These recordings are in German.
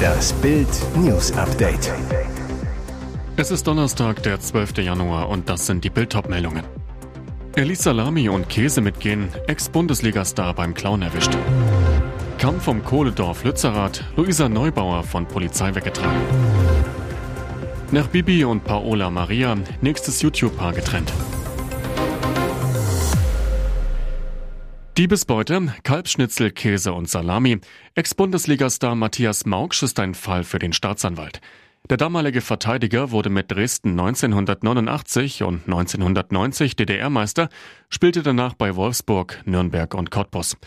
Das Bild News Update. Es ist Donnerstag, der 12. Januar und das sind die Bild meldungen ließ Salami und Käse mitgehen, Ex-Bundesliga-Star beim Clown erwischt. Kampf um Kohledorf Lützerath, Luisa Neubauer von Polizei weggetragen. Nach Bibi und Paola Maria, nächstes YouTube-Paar getrennt. Diebesbeute, Kalbschnitzel, Käse und Salami. Ex-Bundesliga-Star Matthias Mauksch ist ein Fall für den Staatsanwalt. Der damalige Verteidiger wurde mit Dresden 1989 und 1990 DDR-Meister, spielte danach bei Wolfsburg, Nürnberg und Cottbus.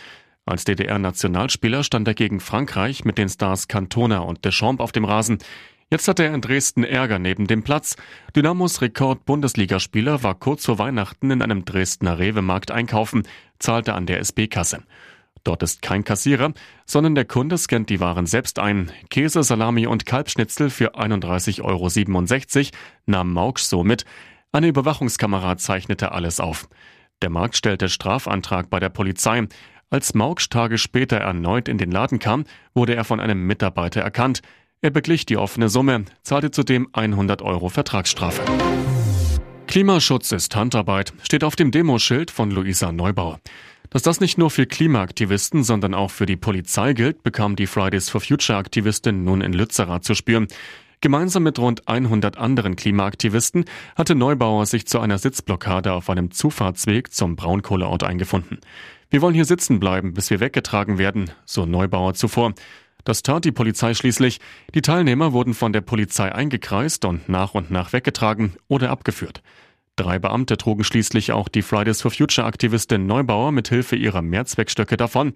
Als DDR-Nationalspieler stand er gegen Frankreich mit den Stars Cantona und Deschamps auf dem Rasen. Jetzt hatte er in Dresden Ärger neben dem Platz. Dynamos Rekord-Bundesligaspieler war kurz vor Weihnachten in einem Dresdner Rewe-Markt einkaufen, zahlte an der SB-Kasse. Dort ist kein Kassierer, sondern der Kunde scannt die Waren selbst ein. Käse, Salami und Kalbschnitzel für 31,67 Euro nahm Mauksch so mit. Eine Überwachungskamera zeichnete alles auf. Der Markt stellte Strafantrag bei der Polizei. Als Mauksch Tage später erneut in den Laden kam, wurde er von einem Mitarbeiter erkannt. Er beglich die offene Summe, zahlte zudem 100 Euro Vertragsstrafe. Klimaschutz ist Handarbeit, steht auf dem Demoschild von Luisa Neubauer. Dass das nicht nur für Klimaaktivisten, sondern auch für die Polizei gilt, bekam die Fridays for Future Aktivistin nun in Lützerath zu spüren. Gemeinsam mit rund 100 anderen Klimaaktivisten hatte Neubauer sich zu einer Sitzblockade auf einem Zufahrtsweg zum Braunkohleort eingefunden. Wir wollen hier sitzen bleiben, bis wir weggetragen werden, so Neubauer zuvor. Das tat die Polizei schließlich. Die Teilnehmer wurden von der Polizei eingekreist und nach und nach weggetragen oder abgeführt. Drei Beamte trugen schließlich auch die Fridays for Future Aktivistin Neubauer mit Hilfe ihrer Mehrzweckstöcke davon.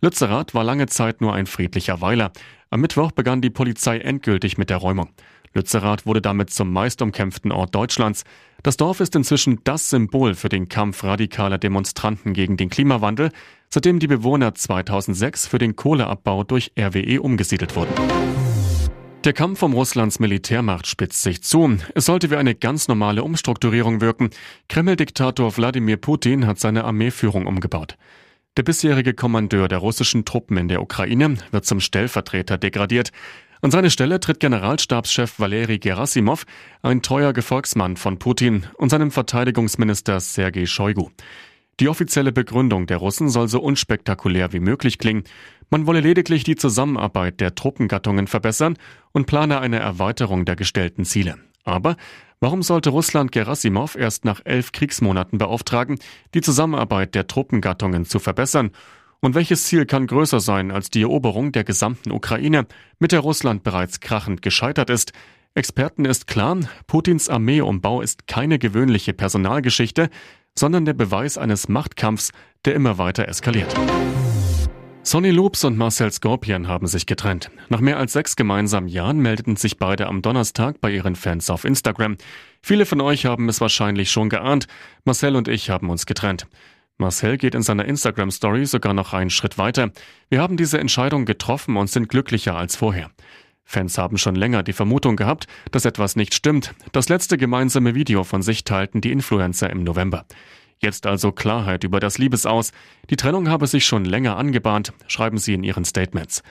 Lützerath war lange Zeit nur ein friedlicher Weiler. Am Mittwoch begann die Polizei endgültig mit der Räumung. Lützerath wurde damit zum meist umkämpften Ort Deutschlands. Das Dorf ist inzwischen das Symbol für den Kampf radikaler Demonstranten gegen den Klimawandel, seitdem die Bewohner 2006 für den Kohleabbau durch RWE umgesiedelt wurden. Der Kampf um Russlands Militärmacht spitzt sich zu. Es sollte wie eine ganz normale Umstrukturierung wirken. Kreml-Diktator Wladimir Putin hat seine Armeeführung umgebaut. Der bisherige Kommandeur der russischen Truppen in der Ukraine wird zum Stellvertreter degradiert. An seine Stelle tritt Generalstabschef Valeri Gerasimov, ein treuer Gefolgsmann von Putin und seinem Verteidigungsminister Sergei Shoigu. Die offizielle Begründung der Russen soll so unspektakulär wie möglich klingen. Man wolle lediglich die Zusammenarbeit der Truppengattungen verbessern und plane eine Erweiterung der gestellten Ziele. Aber warum sollte Russland Gerasimov erst nach elf Kriegsmonaten beauftragen, die Zusammenarbeit der Truppengattungen zu verbessern und welches Ziel kann größer sein als die Eroberung der gesamten Ukraine, mit der Russland bereits krachend gescheitert ist? Experten ist klar, Putins Armeeumbau ist keine gewöhnliche Personalgeschichte, sondern der Beweis eines Machtkampfs, der immer weiter eskaliert. Sonny Loops und Marcel Scorpion haben sich getrennt. Nach mehr als sechs gemeinsamen Jahren meldeten sich beide am Donnerstag bei ihren Fans auf Instagram. Viele von euch haben es wahrscheinlich schon geahnt. Marcel und ich haben uns getrennt. Marcel geht in seiner Instagram-Story sogar noch einen Schritt weiter. Wir haben diese Entscheidung getroffen und sind glücklicher als vorher. Fans haben schon länger die Vermutung gehabt, dass etwas nicht stimmt. Das letzte gemeinsame Video von sich teilten die Influencer im November. Jetzt also Klarheit über das Liebesaus. Die Trennung habe sich schon länger angebahnt, schreiben sie in ihren Statements.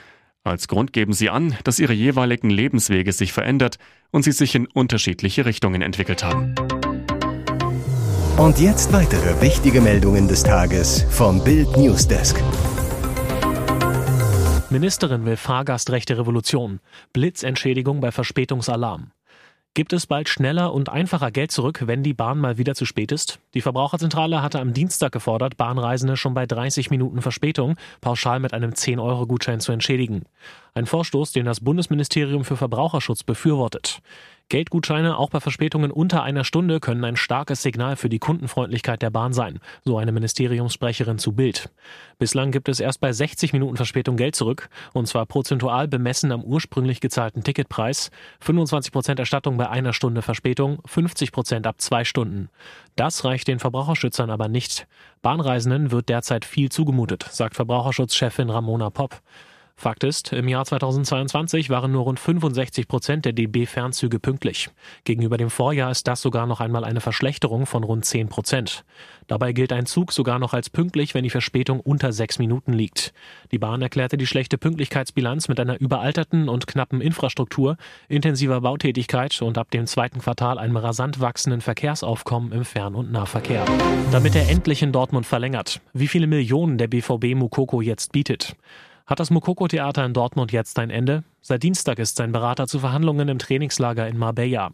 Als Grund geben sie an, dass ihre jeweiligen Lebenswege sich verändert und sie sich in unterschiedliche Richtungen entwickelt haben. Und jetzt weitere wichtige Meldungen des Tages vom Bild Newsdesk. Ministerin will Fahrgastrechte Revolution. Blitzentschädigung bei Verspätungsalarm. Gibt es bald schneller und einfacher Geld zurück, wenn die Bahn mal wieder zu spät ist? Die Verbraucherzentrale hatte am Dienstag gefordert, Bahnreisende schon bei 30 Minuten Verspätung pauschal mit einem 10-Euro-Gutschein zu entschädigen. Ein Vorstoß, den das Bundesministerium für Verbraucherschutz befürwortet. Geldgutscheine auch bei Verspätungen unter einer Stunde können ein starkes Signal für die Kundenfreundlichkeit der Bahn sein, so eine Ministeriumssprecherin zu Bild. Bislang gibt es erst bei 60 Minuten Verspätung Geld zurück, und zwar prozentual bemessen am ursprünglich gezahlten Ticketpreis, 25 Prozent Erstattung bei einer Stunde Verspätung, 50 Prozent ab zwei Stunden. Das reicht den Verbraucherschützern aber nicht. Bahnreisenden wird derzeit viel zugemutet, sagt Verbraucherschutzchefin Ramona Popp. Fakt ist, im Jahr 2022 waren nur rund 65 Prozent der DB-Fernzüge pünktlich. Gegenüber dem Vorjahr ist das sogar noch einmal eine Verschlechterung von rund 10 Prozent. Dabei gilt ein Zug sogar noch als pünktlich, wenn die Verspätung unter sechs Minuten liegt. Die Bahn erklärte die schlechte Pünktlichkeitsbilanz mit einer überalterten und knappen Infrastruktur, intensiver Bautätigkeit und ab dem zweiten Quartal einem rasant wachsenden Verkehrsaufkommen im Fern- und Nahverkehr. Damit er endlich in Dortmund verlängert, wie viele Millionen der BVB Mukoko jetzt bietet. Hat das Mokoko-Theater in Dortmund jetzt ein Ende? Seit Dienstag ist sein Berater zu Verhandlungen im Trainingslager in Marbella.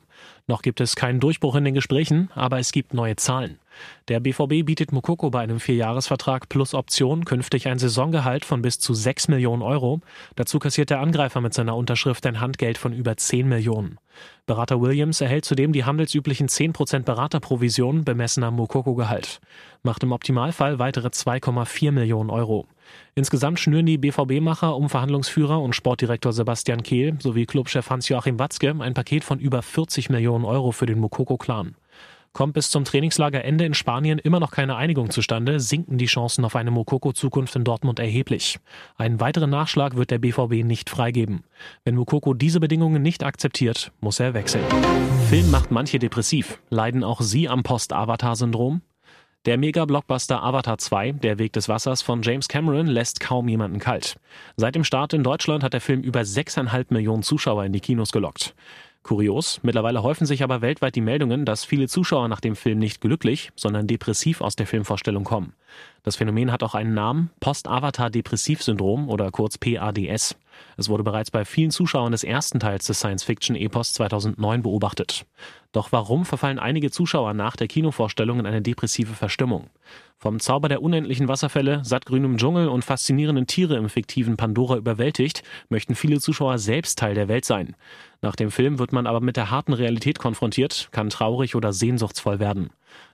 Noch gibt es keinen Durchbruch in den Gesprächen, aber es gibt neue Zahlen. Der BVB bietet Mukoko bei einem Vierjahresvertrag plus Option künftig ein Saisongehalt von bis zu 6 Millionen Euro. Dazu kassiert der Angreifer mit seiner Unterschrift ein Handgeld von über 10 Millionen. Berater Williams erhält zudem die handelsüblichen 10% Beraterprovision bemessen am Mukoko-Gehalt. Macht im Optimalfall weitere 2,4 Millionen Euro. Insgesamt schnüren die BVB-Macher um Verhandlungsführer und Sportdirektor Sebastian Kehl sowie Clubchef Hans-Joachim Watzke ein Paket von über 40 Millionen Euro für den Mukoko-Clan. Kommt bis zum Trainingslagerende in Spanien immer noch keine Einigung zustande, sinken die Chancen auf eine Mukoko-Zukunft in Dortmund erheblich. Einen weiteren Nachschlag wird der BVB nicht freigeben. Wenn Mukoko diese Bedingungen nicht akzeptiert, muss er wechseln. Film macht manche depressiv. Leiden auch sie am Post-Avatar-Syndrom? Der Mega-Blockbuster Avatar 2, Der Weg des Wassers von James Cameron, lässt kaum jemanden kalt. Seit dem Start in Deutschland hat der Film über 6,5 Millionen Zuschauer in die Kinos gelockt. Kurios, mittlerweile häufen sich aber weltweit die Meldungen, dass viele Zuschauer nach dem Film nicht glücklich, sondern depressiv aus der Filmvorstellung kommen. Das Phänomen hat auch einen Namen, Post-Avatar-Depressiv-Syndrom oder kurz PADS. Es wurde bereits bei vielen Zuschauern des ersten Teils des Science-Fiction-Epos 2009 beobachtet. Doch warum verfallen einige Zuschauer nach der Kinovorstellung in eine depressive Verstimmung? Vom Zauber der unendlichen Wasserfälle, sattgrünem Dschungel und faszinierenden Tiere im fiktiven Pandora überwältigt, möchten viele Zuschauer selbst Teil der Welt sein. Nach dem Film wird man aber mit der harten Realität konfrontiert, kann traurig oder sehnsuchtsvoll werden.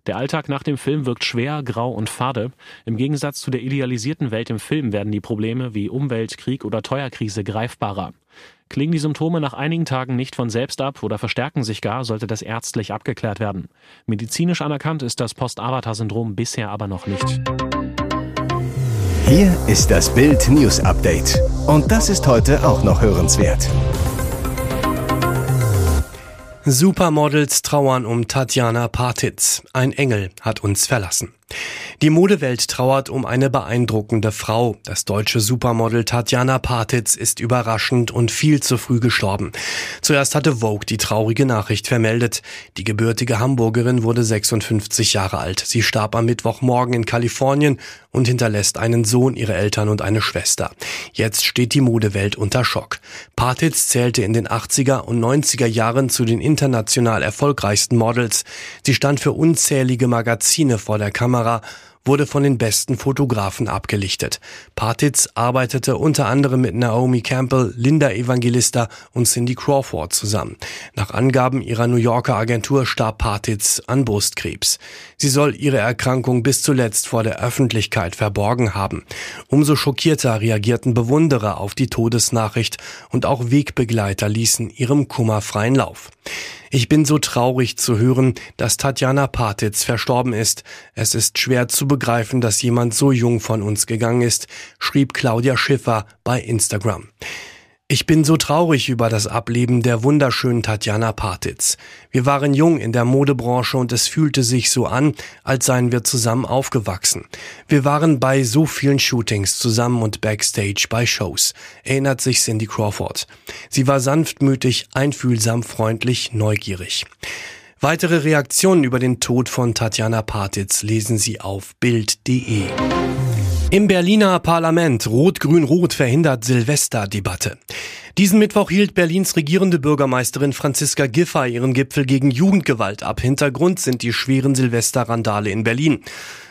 Der Alltag nach dem Film wirkt schwer, grau und fade. Im Gegensatz zu der idealisierten Welt im Film werden die Probleme wie Umwelt, Krieg oder Teuerkrise greifbarer. Klingen die Symptome nach einigen Tagen nicht von selbst ab oder verstärken sich gar, sollte das ärztlich abgeklärt werden. Medizinisch anerkannt ist das Post-Avatar-Syndrom bisher aber noch nicht. Hier ist das Bild News Update. Und das ist heute auch noch hörenswert. Supermodels trauern um Tatjana Partitz. Ein Engel hat uns verlassen. Die Modewelt trauert um eine beeindruckende Frau. Das deutsche Supermodel Tatjana Partitz ist überraschend und viel zu früh gestorben. Zuerst hatte Vogue die traurige Nachricht vermeldet. Die gebürtige Hamburgerin wurde 56 Jahre alt. Sie starb am Mittwochmorgen in Kalifornien und hinterlässt einen Sohn, ihre Eltern und eine Schwester. Jetzt steht die Modewelt unter Schock. Partitz zählte in den 80er und 90er Jahren zu den international erfolgreichsten Models. Sie stand für unzählige Magazine vor der Kamera wurde von den besten Fotografen abgelichtet. Partitz arbeitete unter anderem mit Naomi Campbell, Linda Evangelista und Cindy Crawford zusammen. Nach Angaben ihrer New Yorker Agentur starb Partitz an Brustkrebs. Sie soll ihre Erkrankung bis zuletzt vor der Öffentlichkeit verborgen haben. Umso schockierter reagierten Bewunderer auf die Todesnachricht und auch Wegbegleiter ließen ihrem Kummer freien Lauf. Ich bin so traurig zu hören, dass Tatjana Partitz verstorben ist. Es ist schwer zu begreifen, dass jemand so jung von uns gegangen ist, schrieb Claudia Schiffer bei Instagram. Ich bin so traurig über das Ableben der wunderschönen Tatjana Partitz. Wir waren jung in der Modebranche und es fühlte sich so an, als seien wir zusammen aufgewachsen. Wir waren bei so vielen Shootings zusammen und backstage bei Shows, erinnert sich Cindy Crawford. Sie war sanftmütig, einfühlsam, freundlich, neugierig. Weitere Reaktionen über den Tod von Tatjana Partitz lesen Sie auf Bild.de. Im Berliner Parlament Rot-Grün-Rot verhindert Silvesterdebatte. Diesen Mittwoch hielt Berlins regierende Bürgermeisterin Franziska Giffey ihren Gipfel gegen Jugendgewalt ab. Hintergrund sind die schweren Silvesterrandale in Berlin.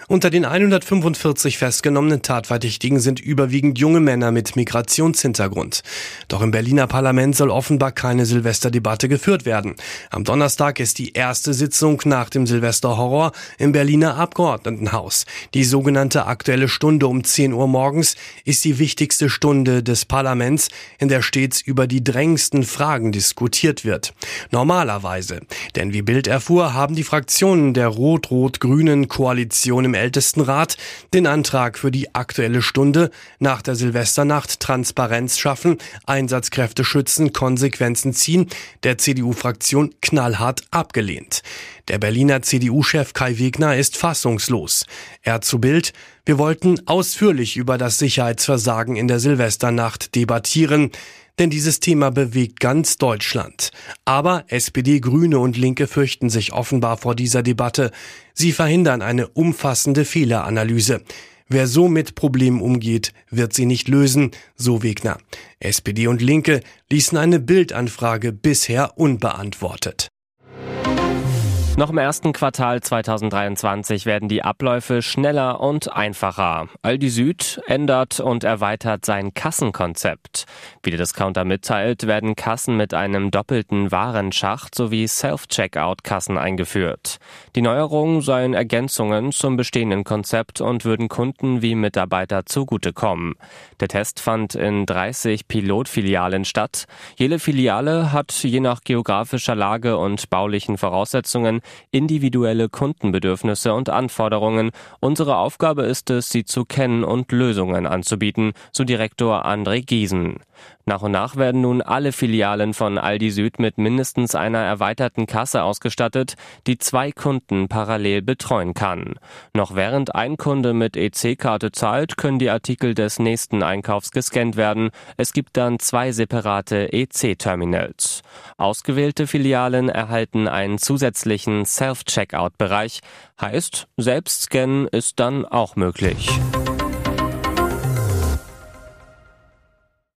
Unter den 145 festgenommenen Tatverdächtigen sind überwiegend junge Männer mit Migrationshintergrund. Doch im Berliner Parlament soll offenbar keine Silvesterdebatte geführt werden. Am Donnerstag ist die erste Sitzung nach dem Silvesterhorror im Berliner Abgeordnetenhaus. Die sogenannte Aktuelle Stunde um 10 Uhr morgens ist die wichtigste Stunde des Parlaments, in der stets über die drängendsten Fragen diskutiert wird. Normalerweise. Denn wie Bild erfuhr, haben die Fraktionen der rot-rot-grünen Koalition im Ältestenrat den Antrag für die aktuelle Stunde nach der Silvesternacht Transparenz schaffen, Einsatzkräfte schützen, Konsequenzen ziehen, der CDU-Fraktion knallhart abgelehnt. Der Berliner CDU-Chef Kai Wegner ist fassungslos. Er zu Bild, wir wollten ausführlich über das Sicherheitsversagen in der Silvesternacht debattieren denn dieses Thema bewegt ganz Deutschland. Aber SPD, Grüne und Linke fürchten sich offenbar vor dieser Debatte. Sie verhindern eine umfassende Fehleranalyse. Wer so mit Problemen umgeht, wird sie nicht lösen, so Wegner. SPD und Linke ließen eine Bildanfrage bisher unbeantwortet. Noch im ersten Quartal 2023 werden die Abläufe schneller und einfacher. Aldi Süd ändert und erweitert sein Kassenkonzept. Wie der Discounter mitteilt, werden Kassen mit einem doppelten Warenschacht sowie Self-Checkout-Kassen eingeführt. Die Neuerungen seien Ergänzungen zum bestehenden Konzept und würden Kunden wie Mitarbeiter zugutekommen. Der Test fand in 30 Pilotfilialen statt. Jede Filiale hat je nach geografischer Lage und baulichen Voraussetzungen individuelle Kundenbedürfnisse und Anforderungen. Unsere Aufgabe ist es, sie zu kennen und Lösungen anzubieten, so Direktor André Giesen. Nach und nach werden nun alle Filialen von Aldi Süd mit mindestens einer erweiterten Kasse ausgestattet, die zwei Kunden parallel betreuen kann. Noch während ein Kunde mit EC-Karte zahlt, können die Artikel des nächsten Einkaufs gescannt werden. Es gibt dann zwei separate EC-Terminals. Ausgewählte Filialen erhalten einen zusätzlichen Self-Checkout-Bereich. Heißt, selbst scannen ist dann auch möglich.